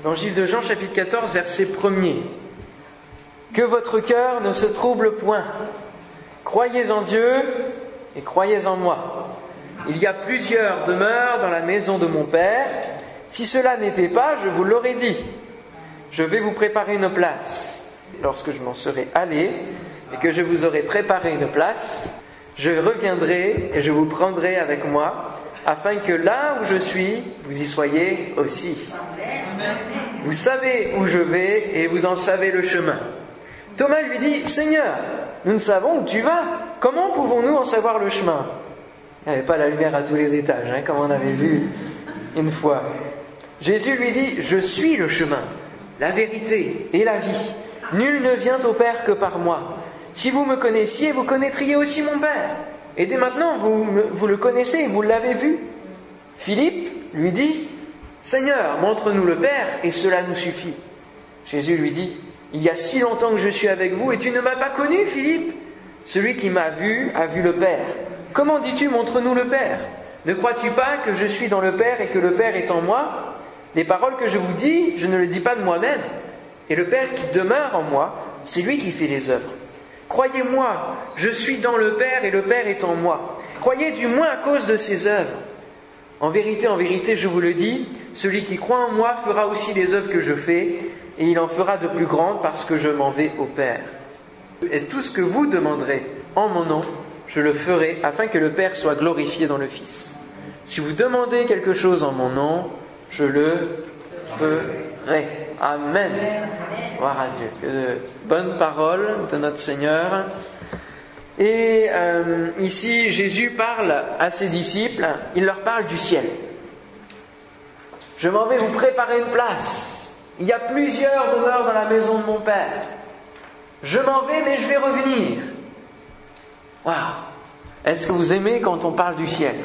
Évangile de Jean chapitre 14 verset 1er. Que votre cœur ne se trouble point. Croyez en Dieu et croyez en moi. Il y a plusieurs demeures dans la maison de mon Père. Si cela n'était pas, je vous l'aurais dit. Je vais vous préparer une place. Lorsque je m'en serai allé et que je vous aurai préparé une place, je reviendrai et je vous prendrai avec moi, afin que là où je suis, vous y soyez aussi. Vous savez où je vais et vous en savez le chemin. Thomas lui dit, Seigneur, nous ne savons où tu vas. Comment pouvons-nous en savoir le chemin? Il n'y avait pas la lumière à tous les étages, hein, comme on avait vu une fois. Jésus lui dit, je suis le chemin, la vérité et la vie. Nul ne vient au Père que par moi. Si vous me connaissiez, vous connaîtriez aussi mon Père. Et dès maintenant, vous, le connaissez, vous l'avez vu. Philippe lui dit, Seigneur, montre-nous le Père, et cela nous suffit. Jésus lui dit, Il y a si longtemps que je suis avec vous, et tu ne m'as pas connu, Philippe. Celui qui m'a vu a vu le Père. Comment dis-tu, montre-nous le Père? Ne crois-tu pas que je suis dans le Père et que le Père est en moi? Les paroles que je vous dis, je ne le dis pas de moi-même. Et le Père qui demeure en moi, c'est lui qui fait les œuvres. Croyez-moi, je suis dans le Père et le Père est en moi. Croyez du moins à cause de ses œuvres. En vérité, en vérité, je vous le dis, celui qui croit en moi fera aussi les œuvres que je fais, et il en fera de plus grandes parce que je m'en vais au Père. Et tout ce que vous demanderez en mon nom, je le ferai afin que le Père soit glorifié dans le Fils. Si vous demandez quelque chose en mon nom, je le ferai. Amen. Gloire à Dieu. Que de bonnes paroles de notre Seigneur. Et euh, ici, Jésus parle à ses disciples, il leur parle du ciel. Je m'en vais vous préparer une place. Il y a plusieurs demeures dans la maison de mon Père. Je m'en vais, mais je vais revenir. Waouh Est-ce que vous aimez quand on parle du ciel?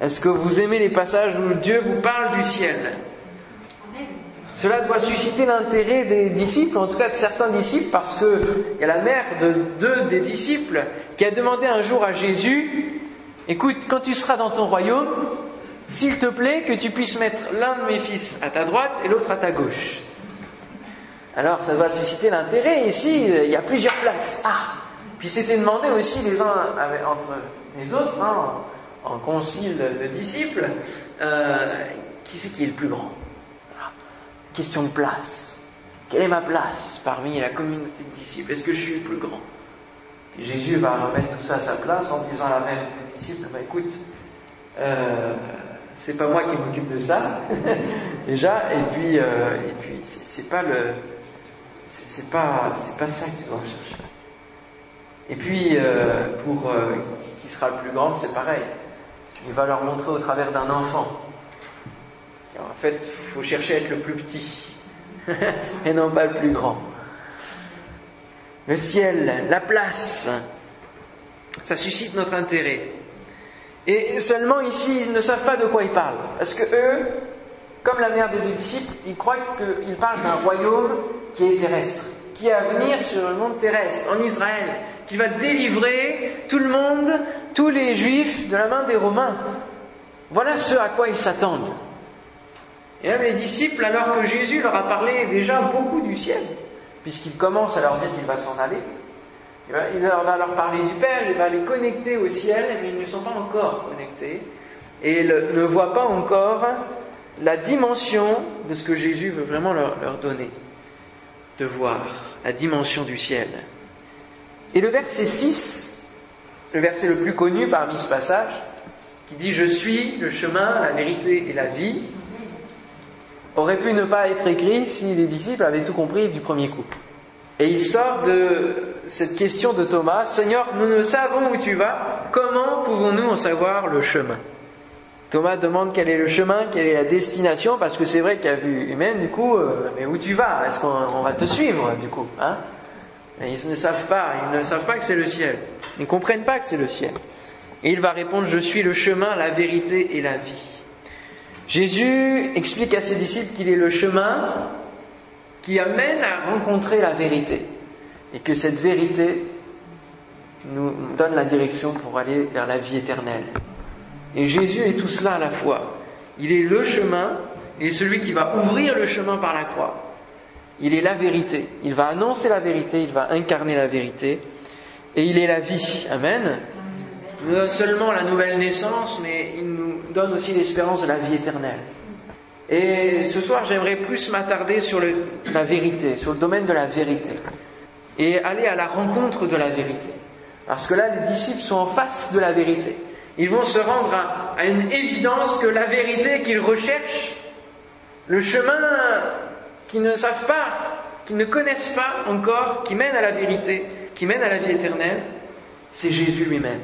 Est-ce que vous aimez les passages où Dieu vous parle du ciel? Cela doit susciter l'intérêt des disciples, en tout cas de certains disciples, parce qu'il y a la mère de deux des disciples qui a demandé un jour à Jésus, écoute, quand tu seras dans ton royaume, s'il te plaît que tu puisses mettre l'un de mes fils à ta droite et l'autre à ta gauche. Alors ça doit susciter l'intérêt, ici il y a plusieurs places. Ah Puis c'était demandé aussi les uns entre les autres, hein, en concile de disciples, euh, qui c'est qui est le plus grand? Question de place. Quelle est ma place parmi la communauté de disciples? Est-ce que je suis le plus grand? Jésus va remettre tout ça à sa place en disant à la même disciples, bah, écoute, euh, c'est pas moi qui m'occupe de ça, déjà, et puis, euh, et puis c'est pas le, c'est pas, pas ça que tu dois rechercher. Et puis, euh, pour qui sera le plus grand, c'est pareil. Il va leur montrer au travers d'un enfant en fait, il faut chercher à être le plus petit et non pas le plus grand. Le ciel, la place, ça suscite notre intérêt. Et seulement ici, ils ne savent pas de quoi ils parlent. Parce que eux, comme la mère des deux disciples, ils croient qu'ils parlent d'un royaume qui est terrestre, qui est à venir sur le monde terrestre, en Israël, qui va délivrer tout le monde, tous les juifs de la main des Romains. Voilà ce à quoi ils s'attendent. Et même les disciples, alors que Jésus leur a parlé déjà beaucoup du ciel, puisqu'il commence à leur dire qu'il va s'en aller, il va leur parler du Père, il va les connecter au ciel, mais ils ne sont pas encore connectés, et ne voient pas encore la dimension de ce que Jésus veut vraiment leur, leur donner, de voir la dimension du ciel. Et le verset 6, le verset le plus connu parmi ce passage, qui dit Je suis le chemin, la vérité et la vie, aurait pu ne pas être écrit si les disciples avaient tout compris du premier coup. Et il sort de cette question de Thomas, Seigneur, nous ne savons où tu vas, comment pouvons-nous en savoir le chemin? Thomas demande quel est le chemin, quelle est la destination, parce que c'est vrai qu'à vue humaine, du coup, euh, mais où tu vas? Est-ce qu'on va te suivre, du coup hein? Ils ne savent pas, ils ne savent pas que c'est le ciel. Ils ne comprennent pas que c'est le ciel. Et il va répondre, je suis le chemin, la vérité et la vie. Jésus explique à ses disciples qu'il est le chemin qui amène à rencontrer la vérité et que cette vérité nous donne la direction pour aller vers la vie éternelle. Et Jésus est tout cela à la fois. Il est le chemin Il est celui qui va ouvrir le chemin par la croix. Il est la vérité. Il va annoncer la vérité, il va incarner la vérité. Et il est la vie. Amen. Non seulement la nouvelle naissance, mais il nous donne aussi l'espérance de la vie éternelle. Et ce soir, j'aimerais plus m'attarder sur la vérité, sur le domaine de la vérité. Et aller à la rencontre de la vérité. Parce que là, les disciples sont en face de la vérité. Ils vont se rendre à, une évidence que la vérité qu'ils recherchent, le chemin qu'ils ne savent pas, qu'ils ne connaissent pas encore, qui mène à la vérité, qui mène à la vie éternelle, c'est Jésus lui-même.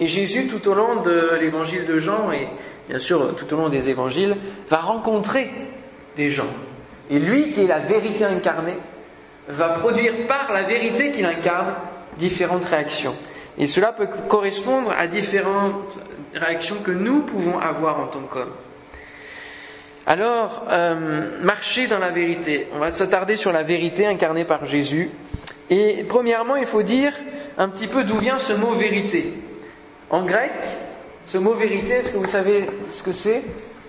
Et Jésus, tout au long de l'évangile de Jean, et bien sûr tout au long des évangiles, va rencontrer des gens. Et lui, qui est la vérité incarnée, va produire par la vérité qu'il incarne différentes réactions. Et cela peut correspondre à différentes réactions que nous pouvons avoir en tant qu'hommes. Alors, euh, marcher dans la vérité. On va s'attarder sur la vérité incarnée par Jésus. Et premièrement, il faut dire un petit peu d'où vient ce mot vérité. En grec, ce mot vérité, est-ce que vous savez ce que c'est?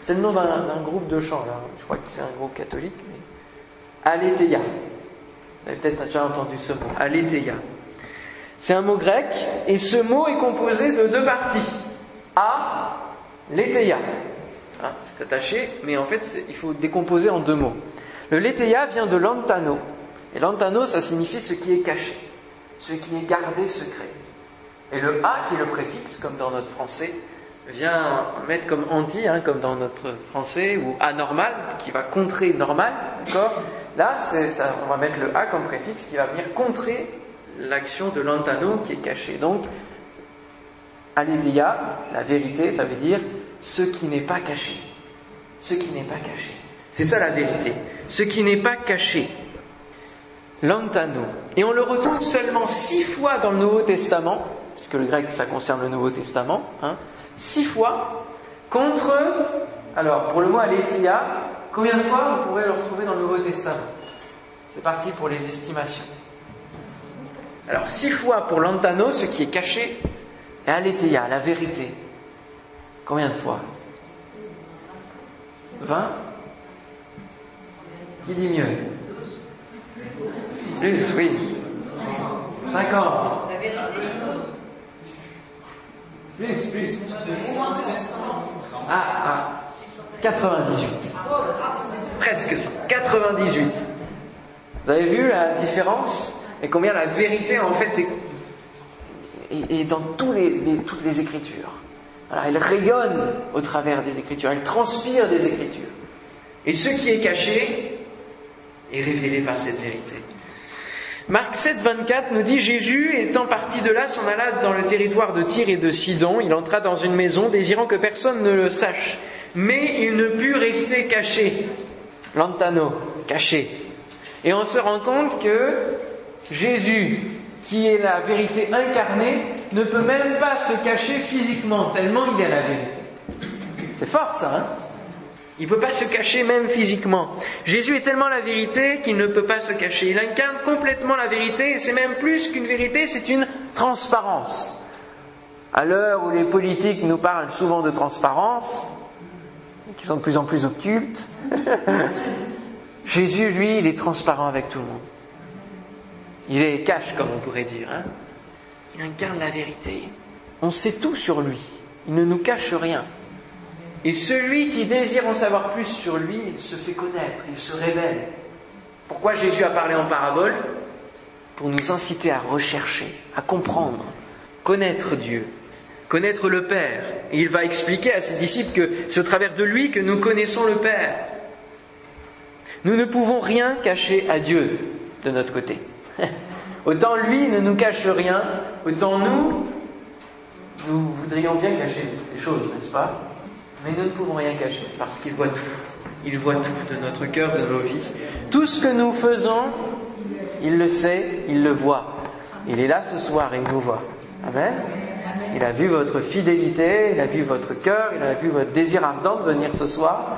C'est le nom d'un groupe de chant, là. je crois que c'est un groupe catholique. Mais... Aletheia. Vous avez peut-être déjà entendu ce mot. Aletheia. C'est un mot grec et ce mot est composé de deux parties. A, letheia. Ah, c'est attaché, mais en fait il faut décomposer en deux mots. Le letheia vient de lantano. Et lantano, ça signifie ce qui est caché, ce qui est gardé secret. Et le A, qui est le préfixe, comme dans notre français, vient mettre comme anti, hein, comme dans notre français, ou anormal, qui va contrer normal, Là, on va mettre le A comme préfixe qui va venir contrer l'action de l'antano qui est cachée. Donc, aletheia, la vérité, ça veut dire ce qui n'est pas caché. Ce qui n'est pas caché. C'est ça la vérité. Ce qui n'est pas caché. L'antano. Et on le retrouve seulement six fois dans le Nouveau Testament, puisque le grec ça concerne le Nouveau Testament, hein, six fois contre, alors pour le mot aletheia, combien de fois vous pourrez le retrouver dans le Nouveau Testament? C'est parti pour les estimations. Alors six fois pour l'antano, ce qui est caché, et aletheia, la vérité. Combien de fois? 20 Qui dit mieux? Plus, oui. 50 Plus, plus. Ah, ah. 98. Presque 100. 98. Vous avez vu la différence et combien la vérité en fait est, dans tous les, toutes les Écritures. elle rayonne au travers des Écritures, elle transpire des Écritures. Et ce qui est caché est révélé par cette vérité. Marc 7, 24 nous dit Jésus, étant parti de là, s'en alla dans le territoire de Tyr et de Sidon. Il entra dans une maison, désirant que personne ne le sache. Mais il ne put rester caché. Lantano, caché. Et on se rend compte que Jésus, qui est la vérité incarnée, ne peut même pas se cacher physiquement, tellement il est la vérité. C'est fort ça, hein? Il ne peut pas se cacher même physiquement. Jésus est tellement la vérité qu'il ne peut pas se cacher. Il incarne complètement la vérité, et c'est même plus qu'une vérité, c'est une transparence. À l'heure où les politiques nous parlent souvent de transparence, qui sont de plus en plus occultes, Jésus, lui, il est transparent avec tout le monde. Il est cache, comme on pourrait dire. Hein. il incarne la vérité. On sait tout sur lui. Il ne nous cache rien. Et celui qui désire en savoir plus sur lui, se fait connaître, il se révèle. Pourquoi Jésus a parlé en parabole Pour nous inciter à rechercher, à comprendre, connaître Dieu, connaître le Père. Et il va expliquer à ses disciples que c'est au travers de lui que nous connaissons le Père. Nous ne pouvons rien cacher à Dieu de notre côté. Autant lui ne nous cache rien, autant nous, nous voudrions bien cacher les choses, n'est-ce pas? Mais nous ne pouvons rien cacher parce qu'il voit tout. Il voit tout de notre cœur, de nos vies. Tout ce que nous faisons, il le sait, il le voit. Il est là ce soir il nous voit. Amen. Il a vu votre fidélité, il a vu votre cœur, il a vu votre désir ardent de venir ce soir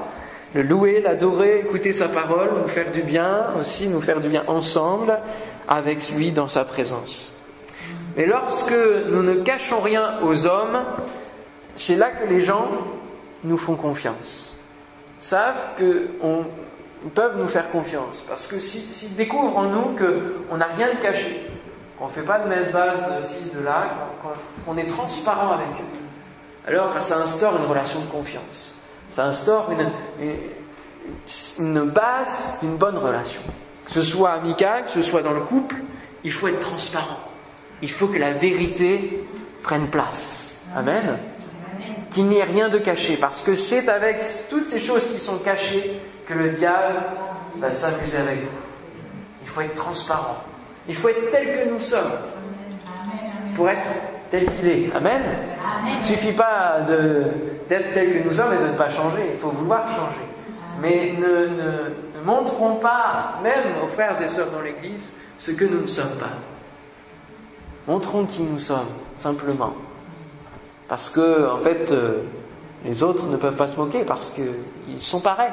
le louer, l'adorer, écouter sa parole, nous faire du bien, aussi nous faire du bien ensemble avec lui dans sa présence. Mais lorsque nous ne cachons rien aux hommes, c'est là que les gens nous font confiance. savent qu'ils peuvent nous faire confiance. Parce que s'ils découvrent en nous qu'on n'a rien de caché, qu'on ne fait pas de messe basse de ci, de là, qu'on est transparent avec eux, alors ça instaure une relation de confiance. Ça instaure une, une base d'une bonne relation. Que ce soit amical, que ce soit dans le couple, il faut être transparent. Il faut que la vérité prenne place. Amen. Qu'il n'y ait rien de caché, parce que c'est avec toutes ces choses qui sont cachées que le diable va s'amuser avec vous. Il faut être transparent. Il faut être tel que nous sommes pour être tel qu'il est. Amen. Il ne suffit pas d'être tel que nous sommes et de ne pas changer. Il faut vouloir changer. Mais ne, ne montrons pas, même aux frères et sœurs dans l'Église, ce que nous ne sommes pas. Montrons qui nous sommes, simplement. Parce que, en fait, euh, les autres ne peuvent pas se moquer parce qu'ils sont pareils.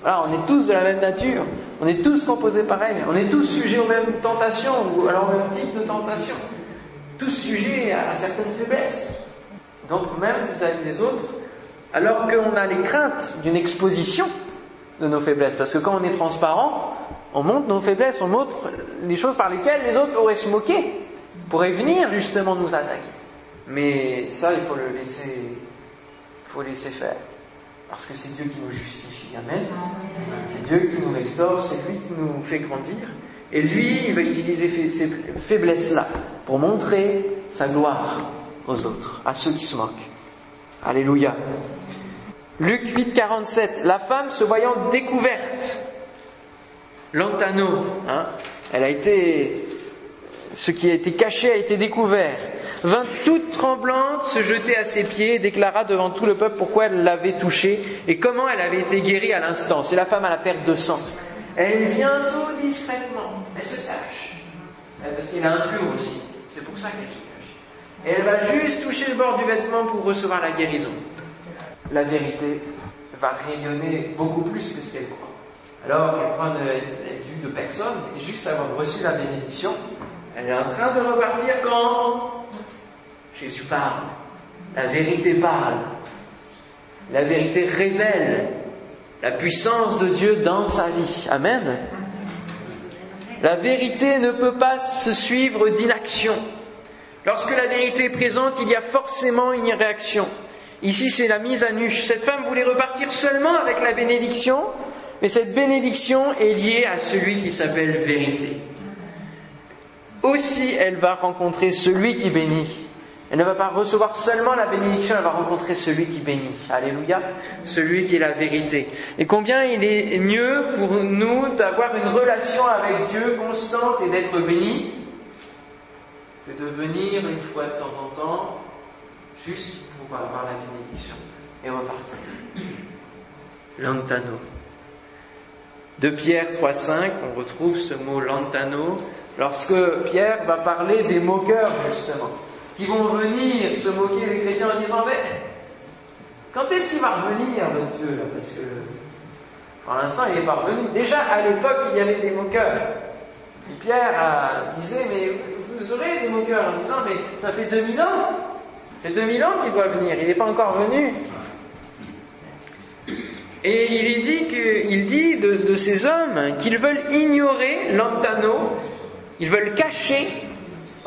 Voilà, on est tous de la même nature, on est tous composés pareils, on est tous sujets aux mêmes tentations, ou alors au même type de tentation, tous sujets à, certaines faiblesses. Donc même vis-à-vis autres, alors qu'on a les craintes d'une exposition de nos faiblesses, parce que quand on est transparent, on montre nos faiblesses, on montre les choses par lesquelles les autres auraient se moquer, pourraient venir justement nous attaquer. Mais ça, il faut le laisser, faut laisser faire. Parce que c'est Dieu qui nous justifie. Amen. C'est Dieu qui nous restaure, c'est lui qui nous fait grandir. Et lui, il va utiliser ces faiblesses-là pour montrer sa gloire aux autres, à ceux qui se moquent. Alléluia. Luc 8, 47. La femme se voyant découverte, l'antano, hein, elle a été, ce qui a été caché a été découvert vint toute tremblante se jeter à ses pieds et déclara devant tout le peuple pourquoi elle l'avait touché et comment elle avait été guérie à l'instant. C'est la femme à la perte de sang. Elle vient tout discrètement, elle se cache, euh, parce qu'elle est impure aussi. C'est pour ça qu'elle se cache. Et elle va juste toucher le bord du vêtement pour recevoir la guérison. La vérité va rayonner beaucoup plus que ce qu'elle croit. Alors elle prend de, vue de personne et juste avoir reçu la bénédiction, elle est en train de repartir quand? Jésus parle. La vérité parle. La vérité révèle la puissance de Dieu dans sa vie. Amen. La vérité ne peut pas se suivre d'inaction. Lorsque la vérité est présente, il y a forcément une réaction. Ici, c'est la mise à nu. Cette femme voulait repartir seulement avec la bénédiction, mais cette bénédiction est liée à celui qui s'appelle vérité. Aussi, elle va rencontrer celui qui bénit. Elle ne va pas recevoir seulement la bénédiction, elle va rencontrer celui qui bénit. Alléluia. Celui qui est la vérité. Et combien il est mieux pour nous d'avoir une relation avec Dieu constante et d'être béni que de venir une fois de temps en temps juste pour avoir la bénédiction et repartir. Lantano. De Pierre 3.5, on retrouve ce mot lantano lorsque Pierre va parler des moqueurs justement qui vont venir se moquer des chrétiens en disant Mais quand est-ce qu'il va revenir, notre Dieu Parce que pour l'instant, il n'est pas revenu. Déjà, à l'époque, il y avait des moqueurs. Pierre disait Mais vous aurez des moqueurs en disant Mais ça fait 2000 ans Ça fait 2000 ans qu'il doit venir, il n'est pas encore venu. Et il dit, de, de ces hommes qu'ils veulent ignorer l'antano, ils veulent cacher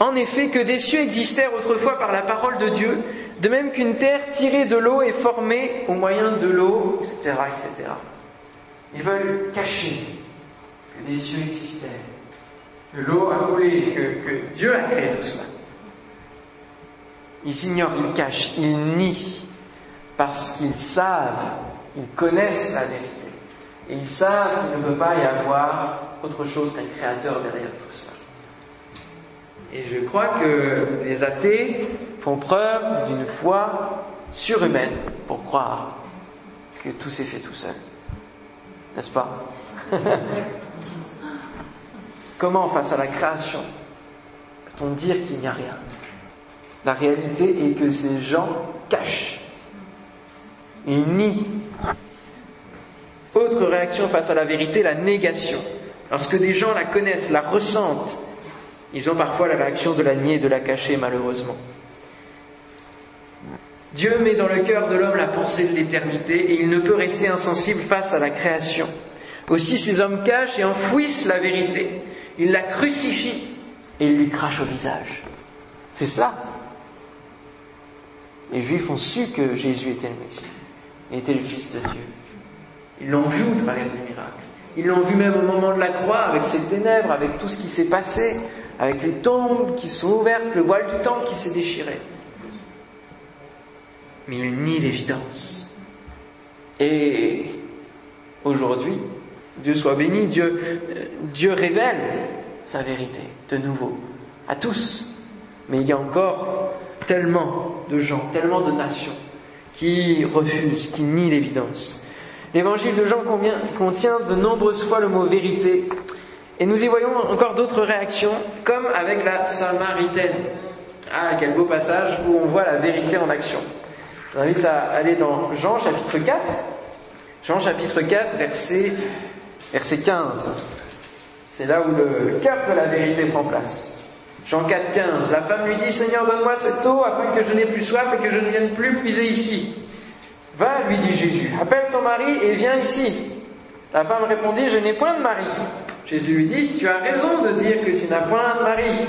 en effet, que des cieux existèrent autrefois par la parole de Dieu, de même qu'une terre tirée de l'eau est formée au moyen de l'eau, etc.. Ils veulent cacher que des cieux existèrent, que l'eau a coulé, que, que Dieu a créé tout cela. Ils ignorent, ils cachent, ils nient, parce qu'ils savent, ils connaissent la vérité. Et ils savent qu'il ne peut pas y avoir autre chose qu'un créateur derrière tout cela. Et je crois que les athées font preuve d'une foi surhumaine pour croire que tout s'est fait tout seul. N'est-ce pas? Comment face à la création peut-on dire qu'il n'y a rien? La réalité est que ces gens cachent. Ils nient. Autre réaction face à la vérité, la négation. Lorsque des gens la connaissent, la ressentent, ils ont parfois la réaction de la nier et de la cacher, malheureusement. Dieu met dans le cœur de l'homme la pensée de l'éternité et il ne peut rester insensible face à la création. Aussi ces hommes cachent et enfouissent la vérité. Ils la crucifient et ils lui crachent au visage. C'est cela. Les Juifs ont su que Jésus était le Messie, il était le Fils de Dieu. Ils l'ont vu au travers des miracles. Ils l'ont vu même au moment de la croix, avec ses ténèbres, avec tout ce qui s'est passé, avec les tombes qui sont ouvertes, le voile du temple qui s'est déchiré. Mais ils nient l'évidence. Et aujourd'hui, Dieu soit béni, Dieu, Dieu révèle sa vérité de nouveau à tous. Mais il y a encore tellement de gens, tellement de nations qui refusent, qui nient l'évidence. L'évangile de Jean contient de nombreuses fois le mot vérité. Et nous y voyons encore d'autres réactions, comme avec la Samaritaine. Ah, quel beau passage où on voit la vérité en action. Je vous invite à aller dans Jean chapitre 4. Jean chapitre 4, verset, verset 15. C'est là où le cœur de la vérité prend place. Jean 4, 15. La femme lui dit, Seigneur, donne-moi cette eau afin que je n'ai plus soif et que je ne vienne plus puiser ici. Va, lui dit Jésus, appelle ton mari et viens ici. La femme répondit, je n'ai point de mari. Jésus lui dit, tu as raison de dire que tu n'as point de mari,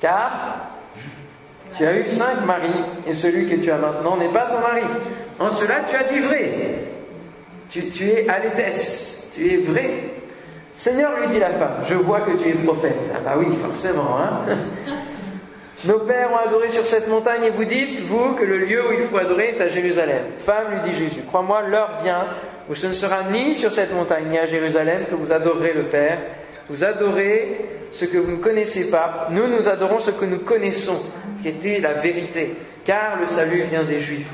car tu as eu cinq maris, et celui que tu as maintenant n'est pas ton mari. En cela, tu as dit vrai. Tu, tu es alétesse, tu es vrai. Seigneur, lui dit la femme, je vois que tu es prophète. Ah bah oui, forcément, hein. Nos pères ont adoré sur cette montagne et vous dites, vous, que le lieu où il faut adorer est à Jérusalem. Femme, lui dit Jésus, crois-moi, l'heure vient où ce ne sera ni sur cette montagne ni à Jérusalem que vous adorerez le Père. Vous adorez ce que vous ne connaissez pas. Nous, nous adorons ce que nous connaissons, qui était la vérité, car le salut vient des Juifs.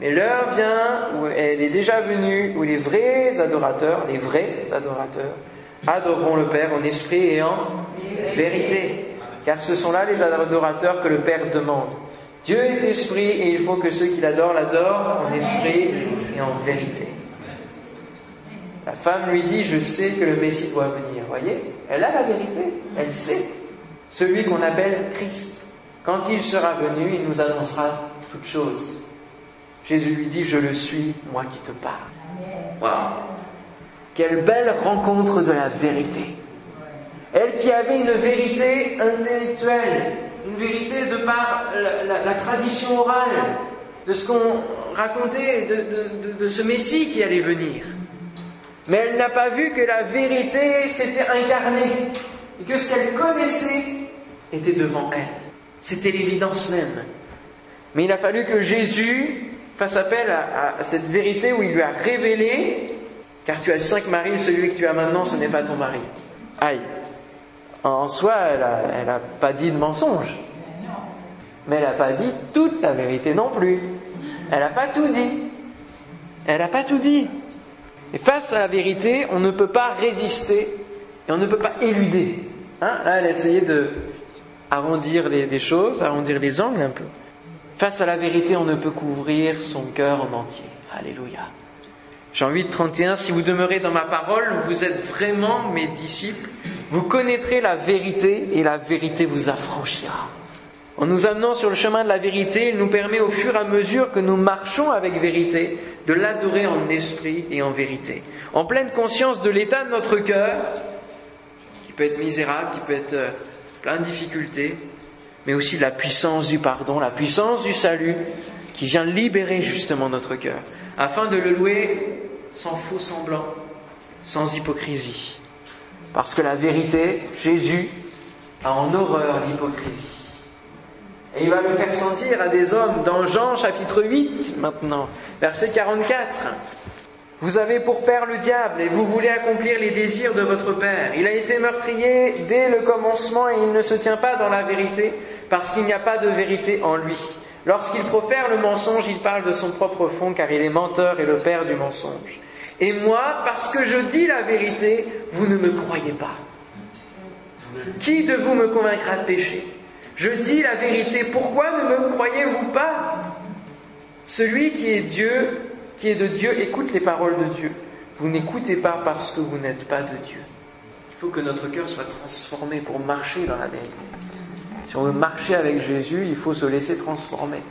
Mais l'heure vient où elle est déjà venue, où les vrais adorateurs, les vrais adorateurs, adoreront le Père en esprit et en vérité car ce sont là les adorateurs que le Père demande. Dieu est esprit et il faut que ceux qui l'adorent l'adorent en esprit et en vérité. La femme lui dit, je sais que le Messie doit venir. Voyez, elle a la vérité, elle sait. Celui qu'on appelle Christ. Quand il sera venu, il nous annoncera toutes choses. Jésus lui dit, je le suis, moi qui te parle. Waouh Quelle belle rencontre de la vérité. Elle qui avait une vérité intellectuelle, une vérité de par la, tradition orale, de ce qu'on racontait de, ce Messie qui allait venir. Mais elle n'a pas vu que la vérité s'était incarnée et que ce qu'elle connaissait était devant elle. C'était l'évidence même. Mais il a fallu que Jésus fasse appel à, à, cette vérité où il lui a révélé, car tu as cinq maris, celui que tu as maintenant, ce n'est pas ton mari. Aïe. En soi, elle n'a pas dit de mensonge. Mais elle n'a pas dit toute la vérité non plus. Elle n'a pas tout dit. Elle n'a pas tout dit. Et face à la vérité, on ne peut pas résister et on ne peut pas éluder. Hein? Là, elle a essayé de arrondir les, choses, arrondir les angles un peu. Face à la vérité, on ne peut couvrir son cœur en entier. Alléluia. Jean 8, 31, si vous demeurez dans ma parole, vous êtes vraiment mes disciples, vous connaîtrez la vérité et la vérité vous affranchira. En nous amenant sur le chemin de la vérité, il nous permet au fur et à mesure que nous marchons avec vérité de l'adorer en esprit et en vérité, en pleine conscience de l'état de notre cœur, qui peut être misérable, qui peut être euh, plein de difficultés, mais aussi de la puissance du pardon, la puissance du salut, qui vient libérer justement notre cœur, afin de le louer sans faux semblant, sans hypocrisie. Parce que la vérité, Jésus a en horreur l'hypocrisie. Et il va le faire sentir à des hommes dans Jean chapitre 8 maintenant, verset 44. Vous avez pour père le diable et vous voulez accomplir les désirs de votre père. Il a été meurtrier dès le commencement et il ne se tient pas dans la vérité parce qu'il n'y a pas de vérité en lui. Lorsqu'il profère le mensonge, il parle de son propre fond car il est menteur et le père du mensonge. Et moi, parce que je dis la vérité, vous ne me croyez pas. Qui de vous me convaincra de péché Je dis la vérité, pourquoi ne me croyez-vous pas? Celui qui est Dieu, qui est de Dieu, écoute les paroles de Dieu. Vous n'écoutez pas parce que vous n'êtes pas de Dieu. Il faut que notre cœur soit transformé pour marcher dans la vérité. Si on veut marcher avec Jésus, il faut se laisser transformer.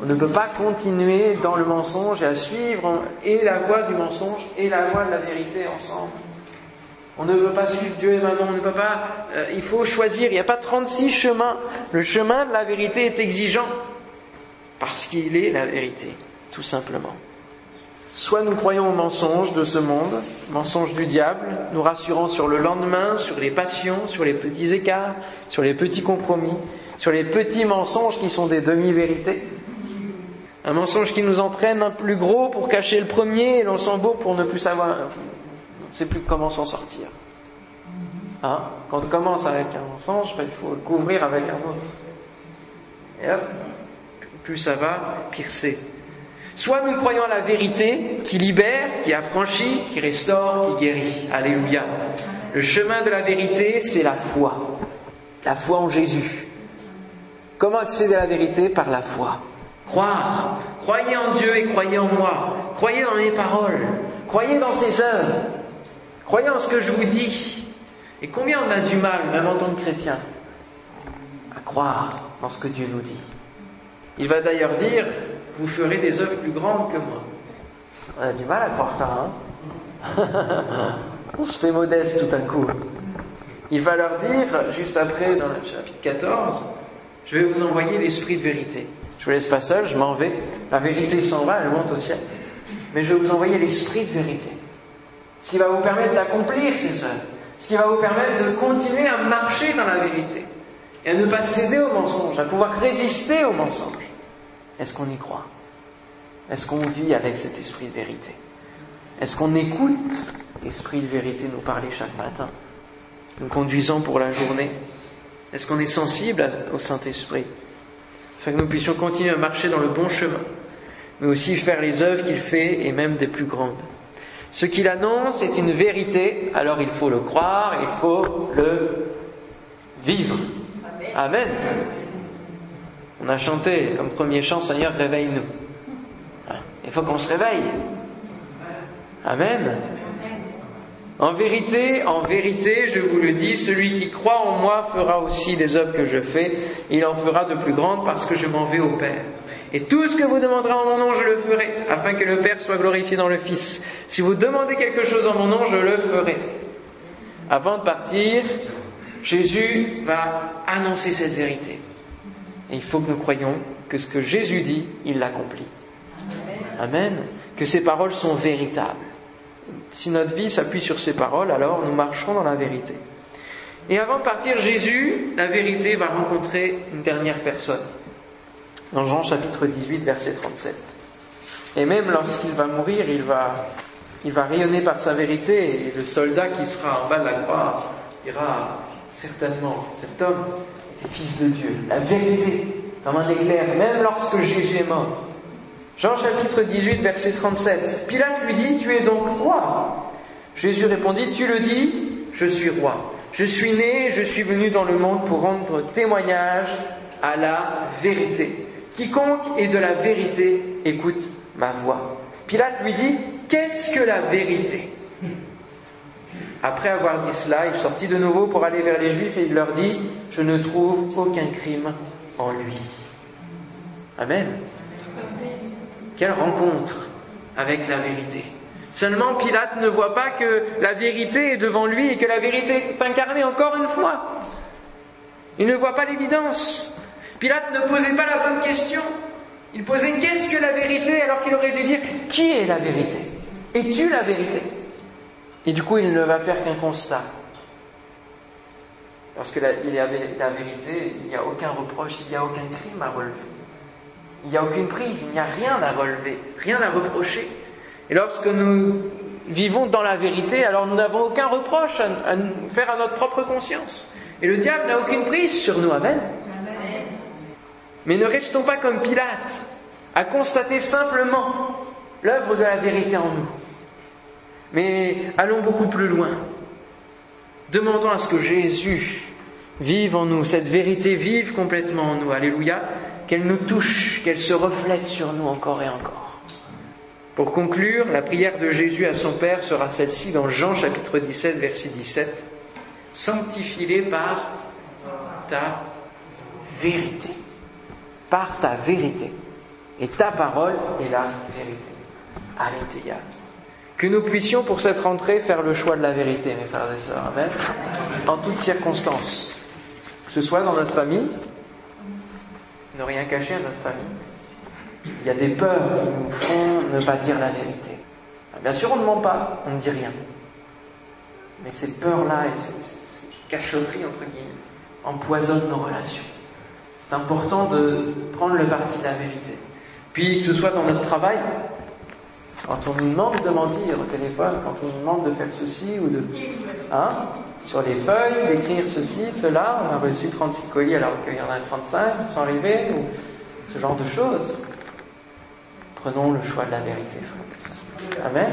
On ne peut pas continuer dans le mensonge et à suivre et la voie du mensonge et la voie de la vérité ensemble. On ne peut pas suivre Dieu et maman, on ne peut pas, euh, il faut choisir, il n'y a pas 36 chemins. Le chemin de la vérité est exigeant parce qu'il est la vérité, tout simplement. Soit nous croyons au mensonge de ce monde, mensonge du diable, nous rassurant sur le lendemain, sur les passions, sur les petits écarts, sur les petits compromis, sur les petits mensonges qui sont des demi-vérités. Un mensonge qui nous entraîne un plus gros pour cacher le premier et l'on sent beau pour ne plus savoir, on ne sait plus comment s'en sortir. Hein? Quand on commence avec un mensonge, ben, il faut le couvrir avec un autre. Et hop, plus ça va, pire c'est. Soit nous croyons à la vérité qui libère, qui affranchit, qui restaure, qui guérit. Alléluia. Le chemin de la vérité, c'est la foi. La foi en Jésus. Comment accéder à la vérité Par la foi? Croire. Croyez en Dieu et croyez en moi. Croyez dans mes paroles. Croyez dans ses œuvres. Croyez en ce que je vous dis. Et combien on a du mal, même en tant que chrétien, à croire dans ce que Dieu nous dit? Il va d'ailleurs dire, vous ferez des œuvres plus grandes que moi. On a du mal à croire ça, hein On se fait modeste tout d'un coup. Il va leur dire, juste après, dans le chapitre 14, je vais vous envoyer l'esprit de vérité. Je vous laisse pas seul, je m'en vais. La vérité s'en va, elle monte au ciel. Mais je vais vous envoyer l'esprit de vérité ce qui va vous permettre d'accomplir ces œuvres, ce qui va vous permettre de continuer à marcher dans la vérité et à ne pas céder au mensonge, à pouvoir résister au mensonge. Est-ce qu'on y croit? Est-ce qu'on vit avec cet esprit de vérité? Est-ce qu'on écoute l'esprit de vérité nous parler chaque matin, nous conduisant pour la journée? Est-ce qu'on est sensible au Saint-Esprit? Afin que nous puissions continuer à marcher dans le bon chemin, mais aussi faire les œuvres qu'il fait et même des plus grandes. Ce qu'il annonce est une vérité, alors il faut le croire, il faut le vivre. Amen. On a chanté comme premier chant, Seigneur, réveille-nous. Il faut qu'on se réveille. Amen. En vérité, en vérité, je vous le dis, celui qui croit en moi fera aussi les œuvres que je fais, il en fera de plus grandes parce que je m'en vais au Père. Et tout ce que vous demanderez en mon nom, je le ferai, afin que le Père soit glorifié dans le Fils. Si vous demandez quelque chose en mon nom, je le ferai. Avant de partir, Jésus va annoncer cette vérité. Et il faut que nous croyions que ce que Jésus dit, il l'accomplit. Amen. Que ces paroles sont véritables. Si notre vie s'appuie sur ces paroles, alors nous marcherons dans la vérité. Et avant de partir, Jésus, la vérité, va rencontrer une dernière personne dans Jean chapitre 18, verset 37. Et même lorsqu'il va mourir, il va, il va rayonner par sa vérité, et le soldat qui sera en bas de la croix dira certainement, cet homme fils de Dieu. La vérité, comme un éclair, même lorsque Jésus est mort. Jean chapitre 18, verset 37. Pilate lui dit, tu es donc roi? Jésus répondit, tu le dis, je suis roi. Je suis né, je suis venu dans le monde pour rendre témoignage à la vérité. Quiconque est de la vérité écoute ma voix. Pilate lui dit, qu'est-ce que la vérité? Après avoir dit cela, il sortit de nouveau pour aller vers les Juifs et il leur dit, je ne trouve aucun crime en lui. Amen. Quelle rencontre avec la vérité. Seulement Pilate ne voit pas que la vérité est devant lui et que la vérité est incarnée encore une fois. Il ne voit pas l'évidence. Pilate ne posait pas la bonne question. Il posait qu'est-ce que la vérité? alors qu'il aurait dû dire qui est la vérité? Es-tu la vérité? Et du coup, il ne va faire qu'un constat. Lorsqu'il y avait la vérité, il n'y a aucun reproche, il n'y a aucun crime à relever. Il n'y a aucune prise, il n'y a rien à relever, rien à reprocher. Et lorsque nous vivons dans la vérité, alors nous n'avons aucun reproche à, faire à notre propre conscience. Et le diable n'a aucune prise sur nous. Amen. Mais ne restons pas comme Pilate, à constater simplement l'œuvre de la vérité en nous. Mais allons beaucoup plus loin. Demandons à ce que Jésus vive en nous, cette vérité vive complètement en nous. Alléluia. Qu'elle nous touche, qu'elle se reflète sur nous encore et encore. Pour conclure, la prière de Jésus à son Père sera celle-ci dans Jean chapitre 17, verset 17. Sanctifie-les par ta vérité par ta vérité. Et ta parole est la vérité. Alléluia. Que nous puissions pour cette rentrée faire le choix de la vérité, mes frères et sœurs. Amen. En toutes circonstances. Que ce soit dans notre famille, ne rien cacher à notre famille. Il y a des peurs qui nous font ne pas dire la vérité. Bien sûr, on ne ment pas, on ne dit rien. Mais ces peurs-là et ces, cachotteries, entre guillemets, empoisonnent nos relations. C'est important de prendre le parti de la vérité. Puis, que ce soit dans notre travail, quand on nous demande de mentir au téléphone, quand on nous demande de faire ceci ou de... Hein Sur les feuilles, d'écrire ceci, cela, on a reçu 36 colis alors qu'il y en a 35 qui sont ou ce genre de choses. Prenons le choix de la vérité, frère. Amen.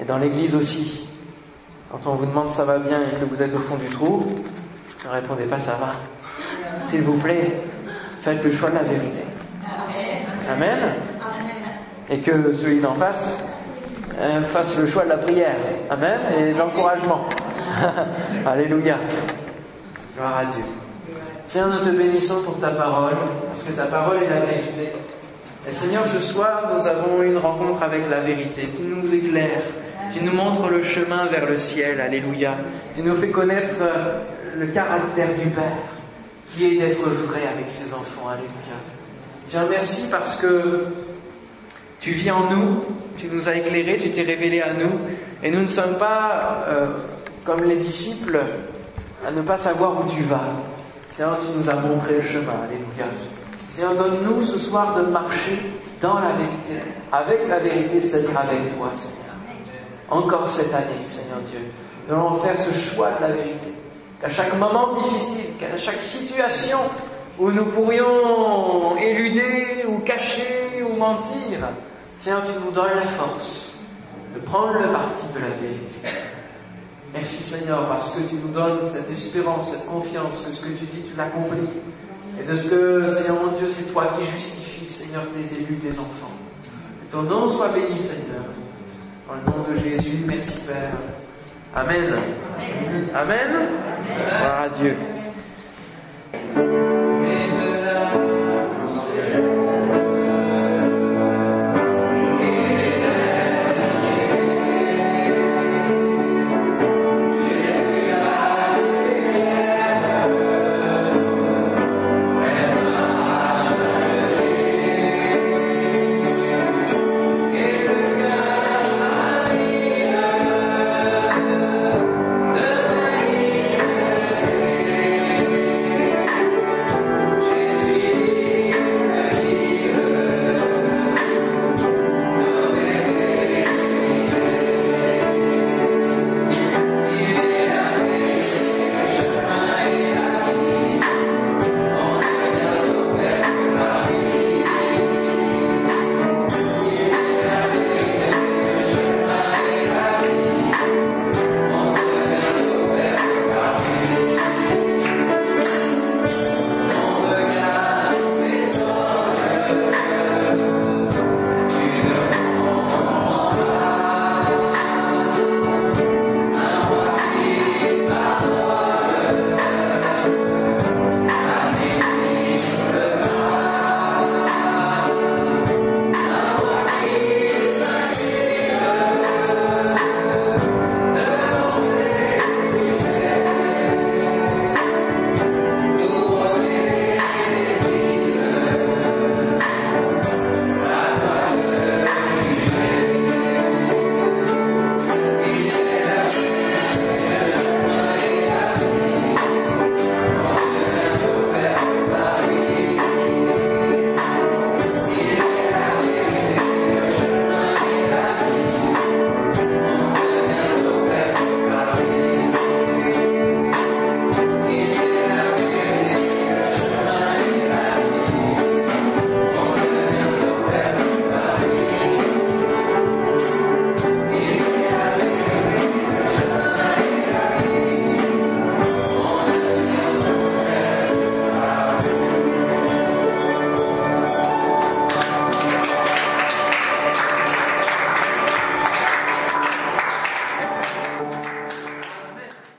Et dans l'église aussi, quand on vous demande ça va bien et que vous êtes au fond du trou, ne répondez pas ça va. S'il vous plaît, faites le choix de la vérité. Amen. Et que celui d'en face euh, fasse le choix de la prière. Amen. Et de l'encouragement. Alléluia. Gloire à Dieu. Tiens, nous te bénissons pour ta parole, parce que ta parole est la vérité. Et Seigneur, ce soir, nous avons une rencontre avec la vérité. Tu nous éclaires, tu nous montres le chemin vers le ciel. Alléluia. Tu nous fais connaître euh, le caractère du Père, qui est d'être vrai avec ses enfants. Alléluia. Tiens, merci parce que tu vis en nous, tu nous as éclairés, tu t'es révélé à nous, et nous ne sommes pas euh, comme les disciples à ne pas savoir où tu vas. Tiens, tu nous as montré le chemin. Alléluia. Seigneur, donne-nous ce soir de marcher dans la vérité, avec la vérité, c'est-à-dire avec toi, Seigneur. Encore cette année, Seigneur Dieu, nous allons faire ce choix de la vérité. Qu'à chaque moment difficile, qu'à chaque situation où nous pourrions éluder ou cacher ou mentir, Seigneur, tu nous donnes la force de prendre le parti de la vérité. Merci Seigneur parce que tu nous donnes cette espérance, cette confiance que ce que tu dis, tu l'as compris. Et de ce que, Seigneur mon Dieu, c'est toi qui justifies, Seigneur, tes élus, tes enfants. Que ton nom soit béni, Seigneur. Dans le nom de Jésus, merci Père. Amen. Amen. Amen. Gloire à Dieu.